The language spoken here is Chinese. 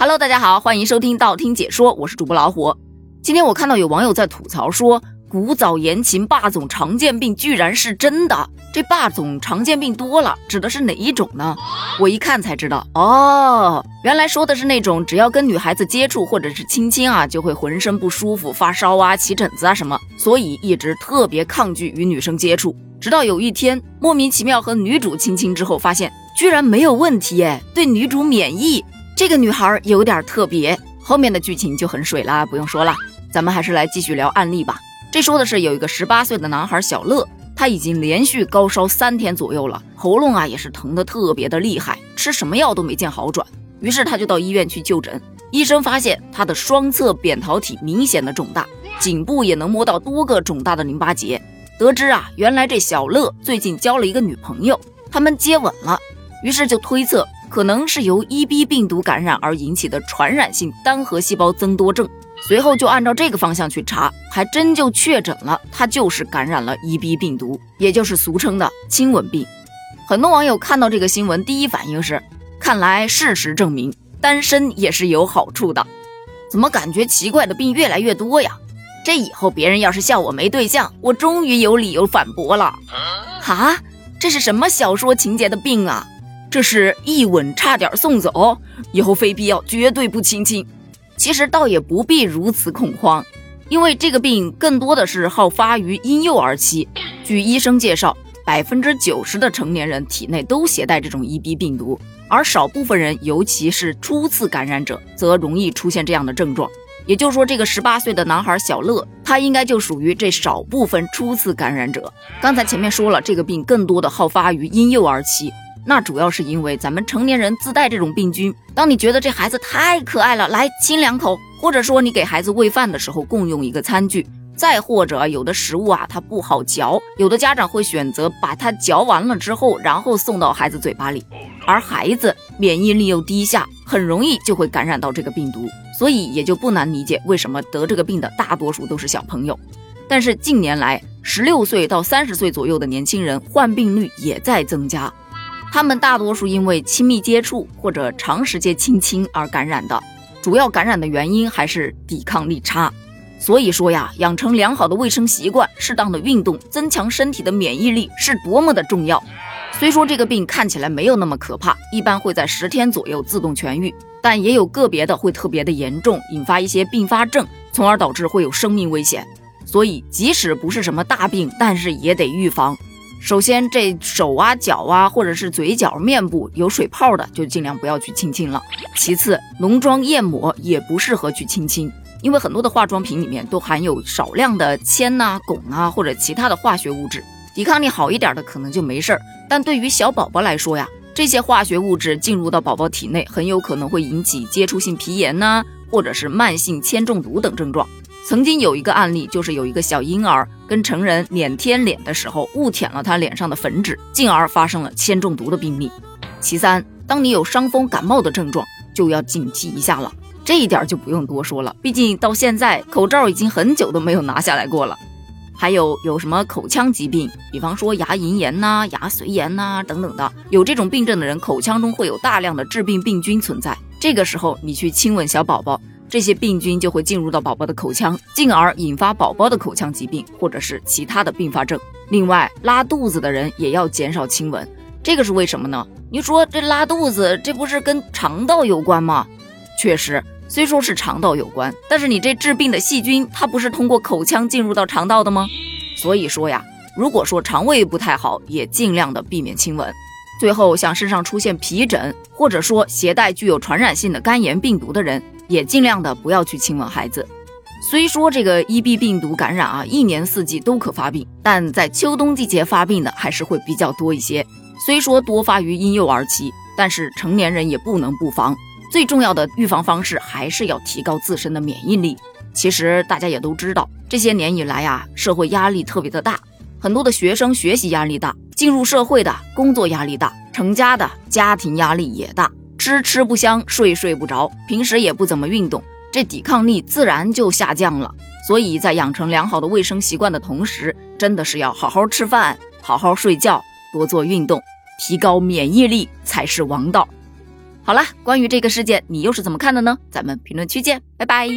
Hello，大家好，欢迎收听道听解说，我是主播老虎。今天我看到有网友在吐槽说，古早言情霸总常见病居然是真的。这霸总常见病多了，指的是哪一种呢？我一看才知道，哦，原来说的是那种只要跟女孩子接触或者是亲亲啊，就会浑身不舒服、发烧啊、起疹子啊什么，所以一直特别抗拒与女生接触。直到有一天莫名其妙和女主亲亲之后，发现居然没有问题耶，对女主免疫。这个女孩有点特别，后面的剧情就很水啦，不用说了。咱们还是来继续聊案例吧。这说的是有一个十八岁的男孩小乐，他已经连续高烧三天左右了，喉咙啊也是疼得特别的厉害，吃什么药都没见好转。于是他就到医院去就诊，医生发现他的双侧扁桃体明显的肿大，颈部也能摸到多个肿大的淋巴结。得知啊，原来这小乐最近交了一个女朋友，他们接吻了，于是就推测。可能是由 EB 病毒感染而引起的传染性单核细胞增多症，随后就按照这个方向去查，还真就确诊了，他就是感染了 EB 病毒，也就是俗称的亲吻病。很多网友看到这个新闻，第一反应是，看来事实证明单身也是有好处的。怎么感觉奇怪的病越来越多呀？这以后别人要是笑我没对象，我终于有理由反驳了。哈，这是什么小说情节的病啊？这是一吻差点送走，以后非必要绝对不亲亲。其实倒也不必如此恐慌，因为这个病更多的是好发于婴幼儿期。据医生介绍，百分之九十的成年人体内都携带这种 EB 病毒，而少部分人，尤其是初次感染者，则容易出现这样的症状。也就是说，这个十八岁的男孩小乐，他应该就属于这少部分初次感染者。刚才前面说了，这个病更多的好发于婴幼儿期。那主要是因为咱们成年人自带这种病菌。当你觉得这孩子太可爱了，来亲两口，或者说你给孩子喂饭的时候共用一个餐具，再或者有的食物啊它不好嚼，有的家长会选择把它嚼完了之后，然后送到孩子嘴巴里，而孩子免疫力又低下，很容易就会感染到这个病毒，所以也就不难理解为什么得这个病的大多数都是小朋友。但是近年来，十六岁到三十岁左右的年轻人患病率也在增加。他们大多数因为亲密接触或者长时间亲亲而感染的，主要感染的原因还是抵抗力差。所以说呀，养成良好的卫生习惯，适当的运动，增强身体的免疫力是多么的重要。虽说这个病看起来没有那么可怕，一般会在十天左右自动痊愈，但也有个别的会特别的严重，引发一些并发症，从而导致会有生命危险。所以即使不是什么大病，但是也得预防。首先，这手啊、脚啊，或者是嘴角、面部有水泡的，就尽量不要去亲亲了。其次，浓妆艳抹也不适合去亲亲，因为很多的化妆品里面都含有少量的铅呐、汞啊或者其他的化学物质。抵抗力好一点的可能就没事儿，但对于小宝宝来说呀，这些化学物质进入到宝宝体内，很有可能会引起接触性皮炎呐，或者是慢性铅中毒等症状。曾经有一个案例，就是有一个小婴儿跟成人脸贴脸的时候，误舔了他脸上的粉纸，进而发生了铅中毒的病例。其三，当你有伤风感冒的症状，就要警惕一下了。这一点就不用多说了，毕竟到现在口罩已经很久都没有拿下来过了。还有有什么口腔疾病，比方说牙龈炎呐、牙髓炎呐等等的，有这种病症的人，口腔中会有大量的致病病菌存在。这个时候你去亲吻小宝宝。这些病菌就会进入到宝宝的口腔，进而引发宝宝的口腔疾病或者是其他的并发症。另外，拉肚子的人也要减少亲吻，这个是为什么呢？你说这拉肚子，这不是跟肠道有关吗？确实，虽说是肠道有关，但是你这治病的细菌，它不是通过口腔进入到肠道的吗？所以说呀，如果说肠胃不太好，也尽量的避免亲吻。最后，像身上出现皮疹，或者说携带具有传染性的肝炎病毒的人。也尽量的不要去亲吻孩子。虽说这个 EB 病毒感染啊，一年四季都可发病，但在秋冬季节发病的还是会比较多一些。虽说多发于婴幼儿期，但是成年人也不能不防。最重要的预防方式还是要提高自身的免疫力。其实大家也都知道，这些年以来啊，社会压力特别的大，很多的学生学习压力大，进入社会的工作压力大，成家的家庭压力也大。吃吃不香，睡睡不着，平时也不怎么运动，这抵抗力自然就下降了。所以在养成良好的卫生习惯的同时，真的是要好好吃饭，好好睡觉，多做运动，提高免疫力才是王道。好了，关于这个事件，你又是怎么看的呢？咱们评论区见，拜拜。